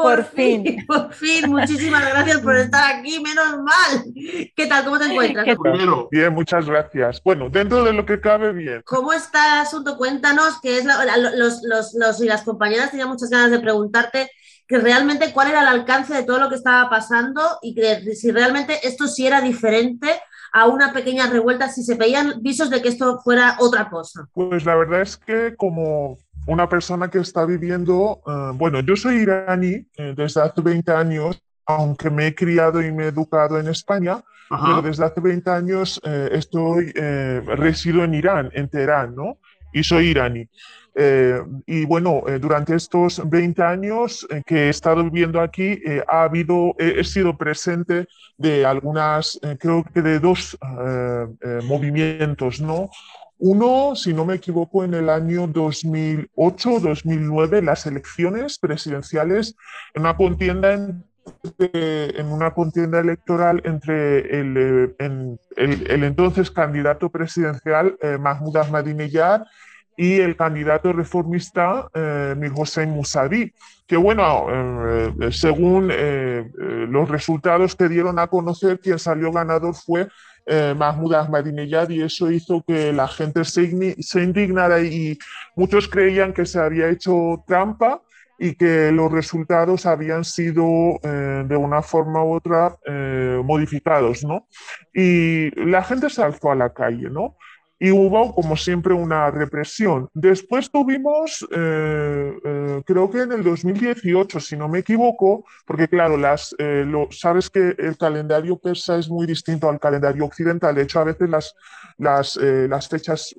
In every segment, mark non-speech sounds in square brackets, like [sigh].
Por, fin. [laughs] Por fin, muchísimas gracias por estar aquí, menos mal. ¿Qué tal? ¿Cómo te [laughs] encuentras? Primero, bien, muchas gracias. Bueno, dentro de lo que cabe, bien. ¿Cómo está el asunto? Cuéntanos, que es los, los, los, y las compañeras tenían muchas ganas de preguntarte que realmente cuál era el alcance de todo lo que estaba pasando y que si realmente esto sí era diferente a una pequeña revuelta, si se veían visos de que esto fuera otra cosa. Pues la verdad es que como una persona que está viviendo, eh, bueno, yo soy iraní eh, desde hace 20 años, aunque me he criado y me he educado en España, pero desde hace 20 años eh, estoy, resido en Irán, en Teherán, ¿no? Y soy iraní. y bueno, durante estos 20 años que he estado viviendo aquí, ha habido, he, sido presente de algunas, creo que de dos movimientos, ¿no? Uno, si no me equivoco, en el año 2008-2009, las elecciones presidenciales, en una contienda en, una contienda electoral entre el, eh, el, entonces candidato presidencial eh, Mahmoud Ahmadinejad y el candidato reformista eh, Mir Hossein Mousavi, que bueno, eh, según los resultados que dieron a conocer, quien salió ganador fue eh, Mahmoud Ahmadinejad y eso hizo que la gente se, indignara y muchos creían que se había hecho trampa y que los resultados habían sido eh, de una forma u otra eh, modificados, ¿no? Y la gente se alzó a la calle, ¿no? Y hubo, como siempre, una represión. Después tuvimos, eh, eh, creo que en el 2018, si no me equivoco, porque claro, las, eh, lo, sabes que el calendario persa es muy distinto al calendario occidental. De hecho, a veces las, las, las fechas,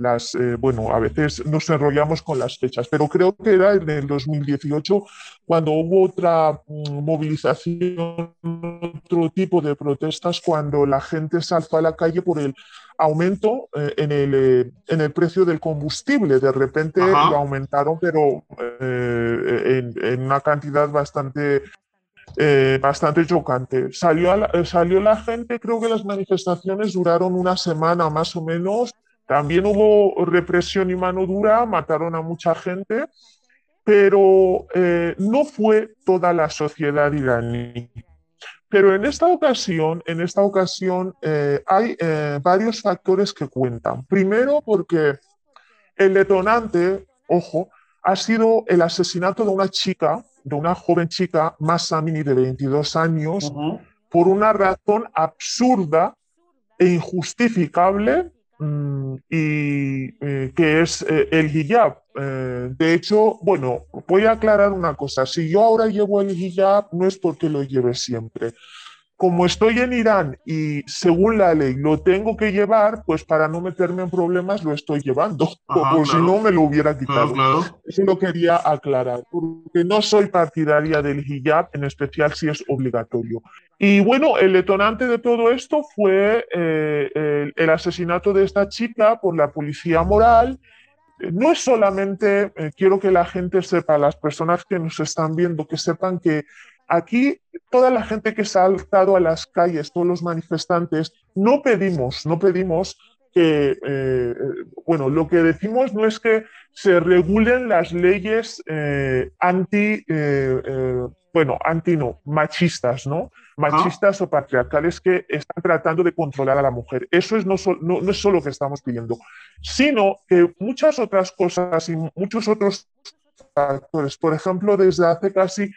las, bueno, a veces nos enrollamos con las fechas, pero creo que era en el 2018 cuando hubo otra mm, movilización, otro tipo de protestas, cuando la gente se alzó a la calle por el aumento eh, en, el, eh, en el precio del combustible. De repente lo aumentaron, pero eh, en, una cantidad bastante, bastante chocante. Salió, salió la gente, creo que las manifestaciones duraron una semana más o menos. También hubo represión y mano dura, mataron a mucha gente, pero no fue toda la sociedad iraní. Pero en esta ocasión, en esta ocasión eh, hay eh, varios factores que cuentan. Primero, porque el detonante, ojo, ha sido el asesinato de una chica, de una joven chica, Masamini, de 22 años, por una razón absurda e injustificable y eh, que es eh, el hijab. Eh, de hecho, bueno, voy a aclarar una cosa. Si yo ahora llevo el hijab, no es porque lo lleve siempre como estoy en Irán y según la ley lo tengo que llevar, pues para no meterme en problemas lo estoy llevando, [laughs] como si no me lo hubiera quitado. Eso lo quería aclarar, porque no soy partidaria del hijab, en especial si es obligatorio. Y bueno, el detonante de todo esto fue eh, el, asesinato de esta chica por la policía moral. No es solamente, eh, quiero que la gente sepa, las personas que nos están viendo, que sepan que Aquí, toda la gente que se ha alzado a las calles, todos los manifestantes, no pedimos, no pedimos que, eh, bueno, lo que decimos no es que se regulen las leyes eh, anti, eh, bueno, anti no, machistas, ¿no? Machistas o patriarcales que están tratando de controlar a la mujer. Eso es no, no, no es solo lo que estamos pidiendo, sino que muchas otras cosas y muchos otros factores. Por ejemplo, desde hace casi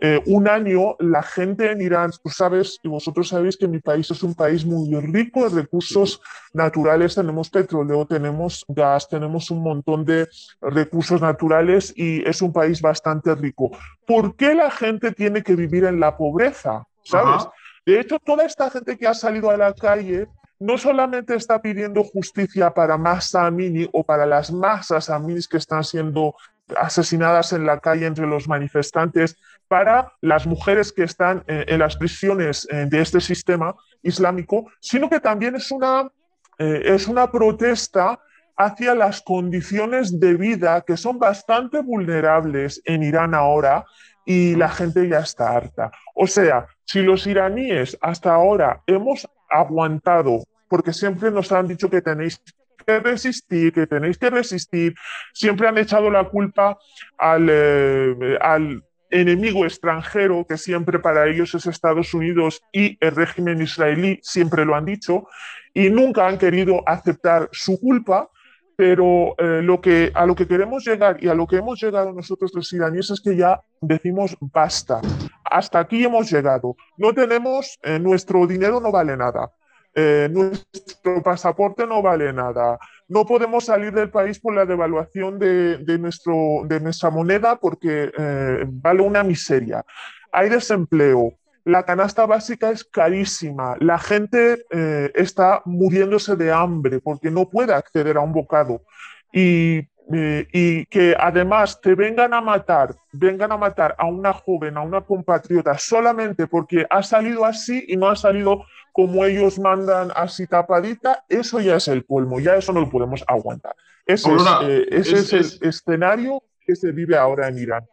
eh, un año, la gente en Irán, tú sabes y vosotros sabéis que mi país es un país muy rico en recursos naturales. Tenemos petróleo, tenemos gas, tenemos un montón de recursos naturales y es un país bastante rico. ¿Por qué la gente tiene que vivir en la pobreza? ¿Sabes? De hecho, toda esta gente que ha salido a la calle no solamente está pidiendo justicia para Masa Amini o para las masas Aminis que están siendo asesinadas en la calle entre los manifestantes, para las mujeres que están eh, en las prisiones eh, de este sistema islámico, sino que también es una, eh, es una protesta hacia las condiciones de vida que son bastante vulnerables en Irán ahora y la gente ya está harta. O sea, si los iraníes hasta ahora hemos aguantado, porque siempre nos han dicho que tenéis que resistir, que tenéis que resistir. Siempre han echado la culpa al, eh, al enemigo extranjero, que siempre para ellos es Estados Unidos y el régimen israelí, siempre lo han dicho, y nunca han querido aceptar su culpa, pero eh, lo que, a lo que queremos llegar y a lo que hemos llegado nosotros los iraníes es que ya decimos basta, hasta aquí hemos llegado, no tenemos, eh, nuestro dinero no vale nada, eh, nuestro pasaporte no vale nada, no podemos salir del país por la devaluación de, de nuestro, de nuestra moneda porque vale una miseria, hay desempleo, la canasta básica es carísima, la gente eh, está muriéndose de hambre porque no puede acceder a un bocado. Y, eh, y, que además te vengan a matar, vengan a matar a una joven, a una compatriota solamente porque ha salido así y no ha salido como ellos mandan así tapadita, eso ya es el colmo, ya eso no lo podemos aguantar. Ese, eh, es, el escenario que se vive ahora en Irán.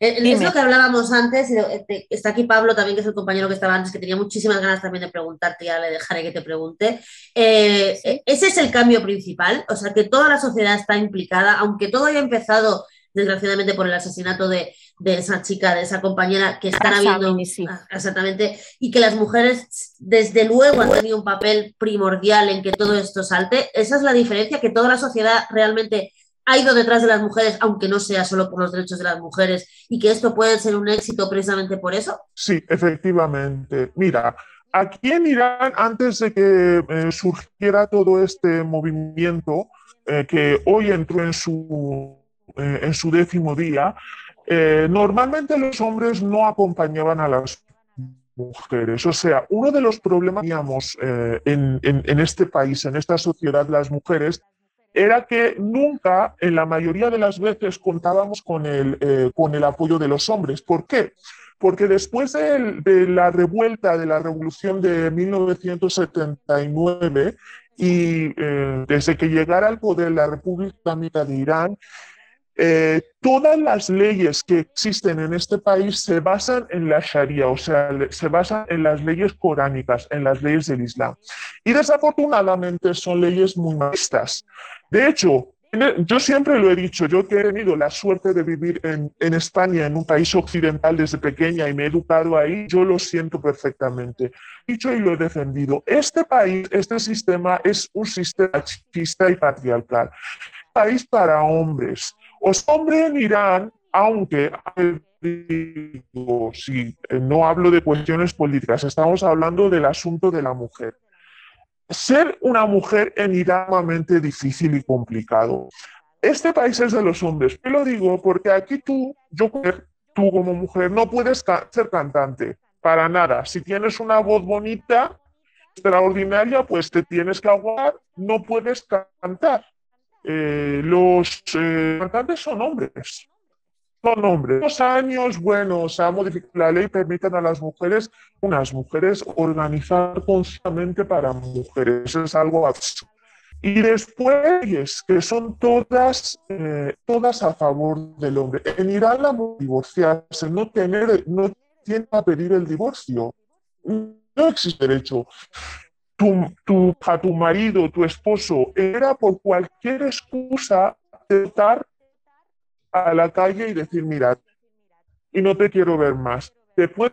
Eh, es lo que hablábamos antes, eh, está aquí Pablo también, que es el compañero que estaba antes, que tenía muchísimas ganas también de preguntarte, ya le dejaré que te pregunte. Eh, ese es el cambio principal, o sea, que toda la sociedad está implicada, aunque todo haya empezado, desgraciadamente, por el asesinato de, esa chica, de esa compañera que están habiendo. Ah, exactamente, y que las mujeres, desde luego, han tenido un papel primordial en que todo esto salte. Esa es la diferencia, que toda la sociedad realmente ha ido detrás de las mujeres, aunque no sea solo por los derechos de las mujeres, y que esto puede ser un éxito precisamente por eso? Sí, efectivamente. Mira, aquí en Irán, antes de que eh, surgiera todo este movimiento, eh, que hoy entró en su, eh, en su décimo día, normalmente los hombres no acompañaban a las mujeres. O sea, uno de los problemas que teníamos en, en, este país, en esta sociedad, las mujeres, era que nunca, en la mayoría de las veces, contábamos con el, eh, con el apoyo de los hombres. ¿Por qué? Porque después de, la revuelta, de la revolución de 1979, y eh, desde que llegara al poder la República Islámica de Irán, eh, todas las leyes que existen en este país se basan en la Sharia, o sea, se basan en las leyes coránicas, en las leyes del Islam. Y desafortunadamente son leyes muy machistas. De hecho, yo siempre lo he dicho, yo que he tenido la suerte de vivir en, España, en un país occidental desde pequeña y me he educado ahí, yo lo siento perfectamente. Dicho y lo he defendido. Este país, este sistema es un sistema machista y patriarcal. País para hombres. Os hombre en Irán, aunque si no hablo de cuestiones políticas, estamos hablando del asunto de la mujer ser una mujer en Irán es difícil y complicado. Este país es de los hombres. Yo lo digo porque aquí tú, yo, tú como mujer, no puedes ser cantante para nada. Si tienes una voz bonita, extraordinaria, pues te tienes que aguar, no puedes cantar. Eh, los eh, cantantes son hombres son hombres. Los años, bueno, se ha modificado la ley, permiten a las mujeres, unas mujeres, organizar constantemente para mujeres. Es algo absurdo. Y después, que son todas, eh, todas a favor del hombre. En Irán, la divorciarse, no, tener, no tiene a pedir el divorcio. No existe derecho. Tu, tu, a tu marido, tu esposo, era por cualquier excusa aceptar a la calle y decir, mira, y no te quiero ver más.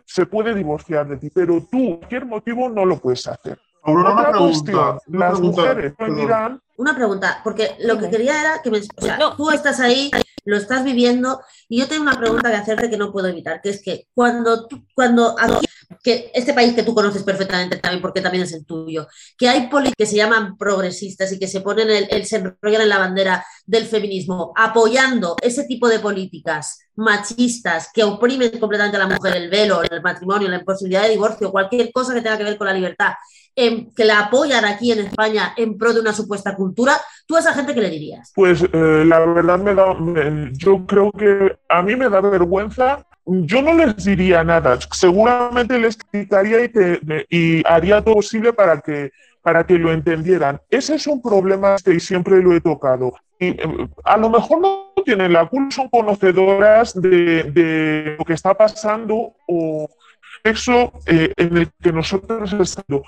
se puede divorciar de ti, pero tú, cualquier motivo, no lo puedes hacer. Ahora una pregunta, las mujeres Una pregunta, porque lo que quería era que me, o sea, tú estás ahí, lo estás viviendo, y yo tengo una pregunta que hacerte que no puedo evitar, que es que cuando, cuando que este país que tú conoces perfectamente también, porque también es el tuyo, que hay políticos que se llaman progresistas y que se ponen el, se enrollan en la bandera del feminismo, apoyando ese tipo de políticas machistas que oprimen completamente a la mujer, el velo, el matrimonio, la imposibilidad de divorcio, cualquier cosa que tenga que ver con la libertad, que la apoyan aquí en España en pro de una supuesta cultura, ¿tú a esa gente qué le dirías? Pues eh, la verdad me da, yo creo que a mí me da vergüenza yo no les diría nada, seguramente les explicaría y, haría todo posible para que, para que lo entendieran. Ese es un problema que siempre lo he tocado. Y eh, a lo mejor no tienen la culpa, son conocedoras de, lo que está pasando o eso eh, en el que nosotros estamos.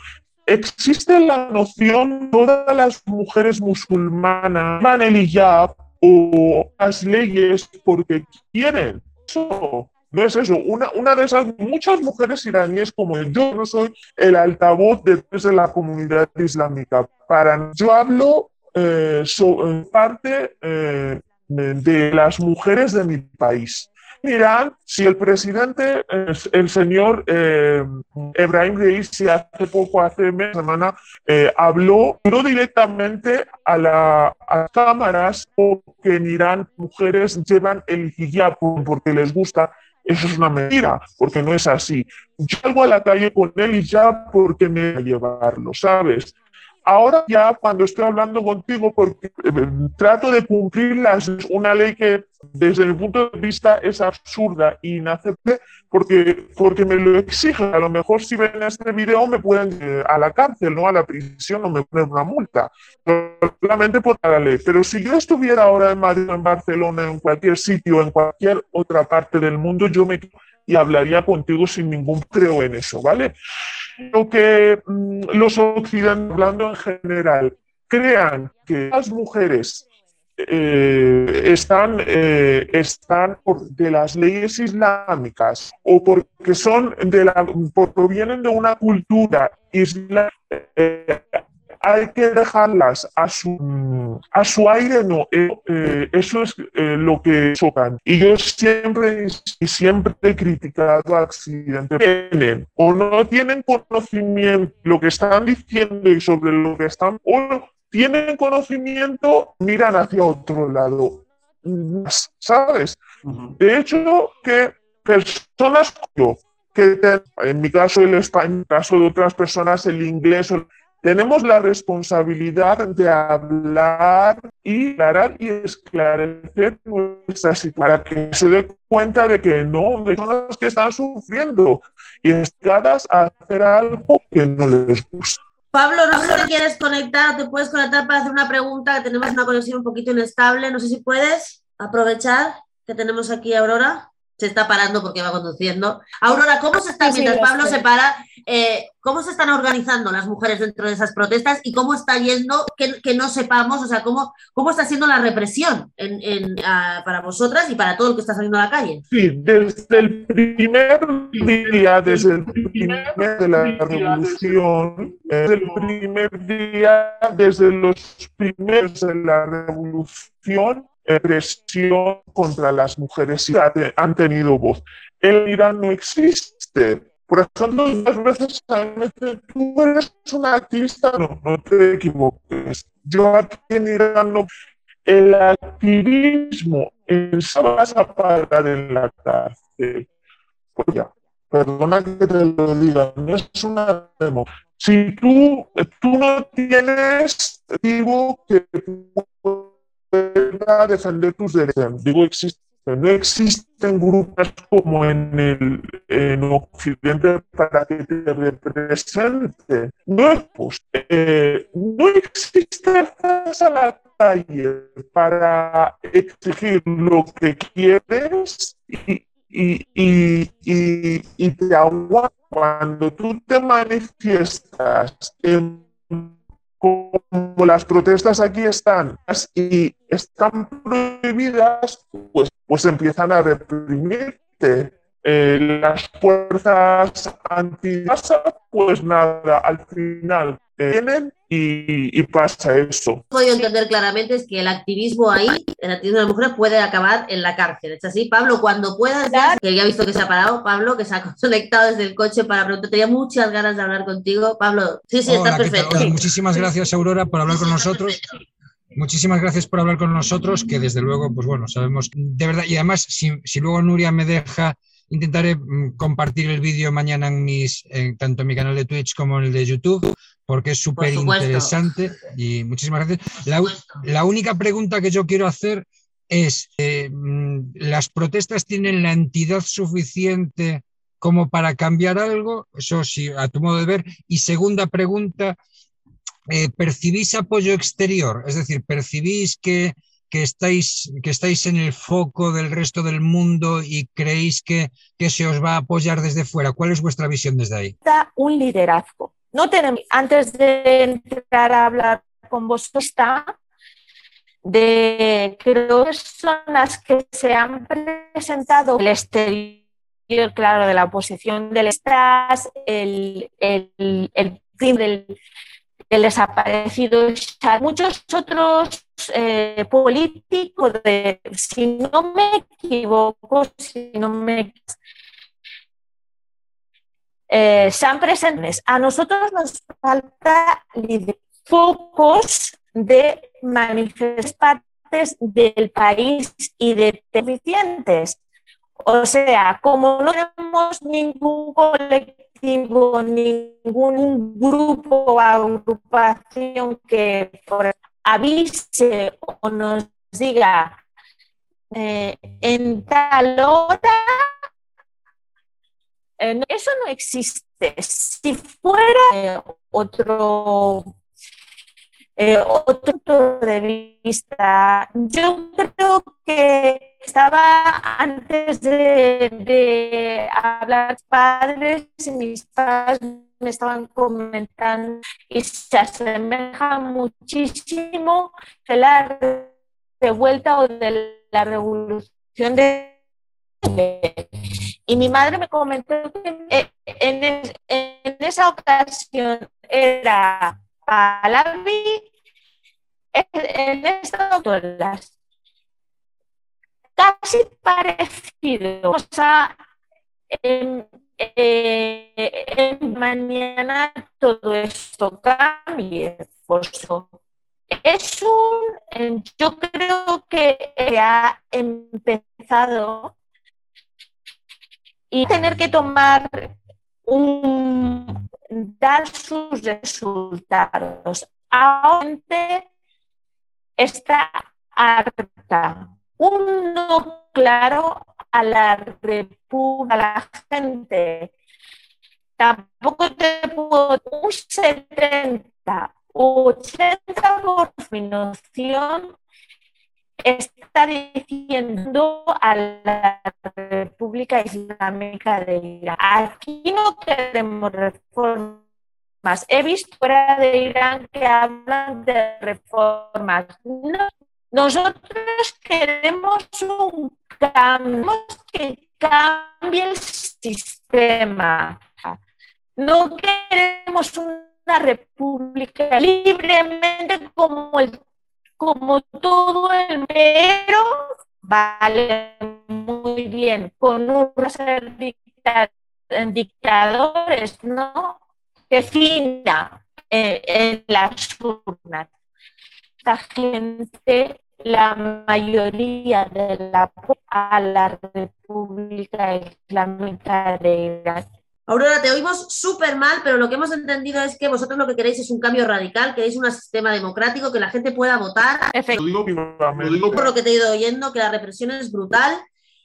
Existe la noción, todas las mujeres musulmanas van el hijab o las leyes porque quieren. Eso no es eso. Una, una de esas muchas mujeres iraníes como yo no soy el altavoz de, la comunidad islámica. Para yo hablo eh, parte eh, de las mujeres de mi país. Mirad, si el presidente, el señor eh, Ebrahim Reisi, hace poco, hace una semana, eh, habló no directamente a, las cámaras porque en Irán mujeres llevan el hijab porque les gusta, eso es una mentira, porque no es así. Yo salgo a la calle con el hijab porque me voy a llevarlo, ¿sabes? Ahora ya cuando estoy hablando contigo, porque eh, trato de cumplir una ley que desde mi punto de vista es absurda e inaceptable porque, porque me lo exige. A lo mejor si ven este video me pueden ir a la cárcel, no a la prisión, o me ponen una multa, solamente por la ley. Pero si yo estuviera ahora en Madrid, en Barcelona, en cualquier sitio, en cualquier otra parte del mundo, yo me y hablaría contigo sin ningún creo en eso, ¿vale? Lo que mm, los occidentales, hablando en general, crean que las mujeres eh, están, eh, están por, de las leyes islámicas o porque son de la, provienen de una cultura islámica hay que dejarlas a su, a su aire, no. Eh, eh, eso es eh, lo que chocan. Y yo siempre, siempre he criticado accidentes. Tienen o no tienen conocimiento lo que están diciendo y sobre lo que están, o tienen conocimiento, miran hacia otro lado. ¿Sabes? De hecho, que personas que en mi caso el español, en el caso de otras personas el inglés, tenemos la responsabilidad de hablar y aclarar y esclarecer nuestra situación para que se dé cuenta de que no, de personas que están sufriendo y estadas a hacer algo que no les gusta. Pablo, no sé si quieres conectar, te puedes conectar para hacer una pregunta, que tenemos una conexión un poquito inestable, no sé si puedes aprovechar que tenemos aquí a Aurora se está parando porque va conduciendo. Aurora, ¿cómo se está, mientras Pablo se para, eh, cómo se están organizando las mujeres dentro de esas protestas y cómo está yendo, que, no sepamos, o sea, cómo, cómo está siendo la represión para vosotras y para todo el que está saliendo a la calle? Sí, desde el primer día, desde el primer día de la revolución, desde el primer día, desde los primeros de la revolución, presión contra las mujeres y han tenido voz. En Irán no existe. Por ejemplo, muchas veces tú eres una activista, no, te equivoques. Yo aquí en Irán no. El activismo en a parar en la cárcel. Pues ya, perdona que te lo diga, no es una demo. Si tú, tú no tienes activo que defender tus derechos. Digo, existe, no existen grupos como en el en Occidente para que te representen. No, pues, no existe a la calle para exigir lo que quieres y, y, y, y, te aguanta cuando tú te manifiestas en como las protestas aquí están y están prohibidas, pues, pues empiezan a reprimirte. Eh, las fuerzas anti pues nada, al final vienen y, pasa eso. Lo que entender claramente es que el activismo ahí, el activismo de la mujer puede acabar en la cárcel. ¿Es así? Pablo, cuando puedas, que ya he visto que se ha parado, Pablo, que se ha [laughs] conectado desde el coche para preguntar, tenía muchas ganas de hablar contigo. Pablo, sí, sí, está perfecto. Muchísimas gracias, Aurora, por hablar con nosotros. Muchísimas gracias por hablar con nosotros, que desde luego, pues bueno, sabemos de verdad, y además, si, si luego Nuria me deja intentaré mm, compartir el vídeo mañana en mis, tanto en mi canal de Twitch como en el de YouTube, porque es súper interesante y muchísimas gracias. La, única pregunta que yo quiero hacer es, eh, mm, ¿las protestas tienen la entidad suficiente como para cambiar algo? Eso sí, a tu modo de ver. Y segunda pregunta, eh, ¿percibís apoyo exterior? Es decir, ¿percibís que, que, estáis, que estáis en el foco del resto del mundo y creéis que, que se os va a apoyar desde fuera? ¿Cuál es vuestra visión desde ahí? Un liderazgo no tenemos, antes de entrar a hablar con vosotros, está de creo que son las que se han presentado el exterior claro, de la oposición del Estado, el, el, el, del, del desaparecido muchos otros eh, políticos, de, si no me equivoco, si no me eh, sean presentes. A nosotros nos falta focos de manifestantes del país y de deficientes. O sea, como no tenemos ningún colectivo, ningún grupo o agrupación que avise o nos diga eh, en tal hora, eh, eso no existe. Si fuera eh, otro eh, otro punto de vista. Yo creo que estaba antes de, hablar padres mis padres me estaban comentando y se asemeja muchísimo de la revuelta o de la revolución de y mi madre me comentó que en, esa ocasión era Palavi en estas autoras casi parecido. O sea, en, mañana todo esto cambie. Es un, yo creo que ha empezado y tener que tomar un, dar sus resultados. Ahora está harta. Un no claro a la república, gente. Tampoco te puedo un 70, 80 por noción está diciendo a la República Islámica de Irán, aquí no queremos reformas. He visto fuera de Irán que hablan de reformas. Nosotros queremos un cambio, que cambie el sistema. No queremos una república libremente como el como todo el pero vale muy bien con unos dictadores, ¿no? Que fina eh, en las urnas. Esta gente, la mayoría de la a la República Islámica de Irán Aurora, te oímos súper mal, pero lo que hemos entendido es que vosotros lo que queréis es un cambio radical, queréis un sistema democrático, que la gente pueda votar. Por lo que te he ido oyendo, que la represión es brutal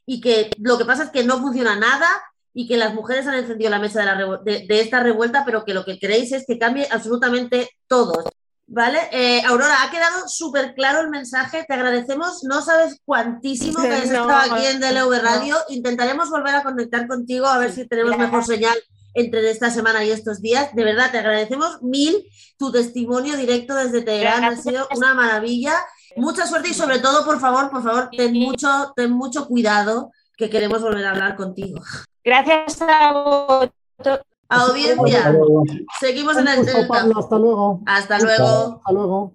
y que lo que pasa es que no funciona nada y que las mujeres han encendido la mesa de, de esta revuelta, pero que lo que queréis es que cambie absolutamente todo. ¿Vale? Eh, Aurora, ha quedado súper claro el mensaje. Te agradecemos. No sabes cuantísimo que has [laughs] estado aquí en DLV Radio. Intentaremos volver a conectar contigo a ver si tenemos mejor señal entre esta semana y estos días. De verdad, te agradecemos mil tu testimonio directo desde Teherán. Ha sido una maravilla. Mucha suerte y sobre todo, por favor, por favor, ten mucho, ten mucho cuidado que queremos volver a hablar contigo. Gracias a vosotros. Audiencia, seguimos en el Hasta luego. Hasta luego. Hasta luego.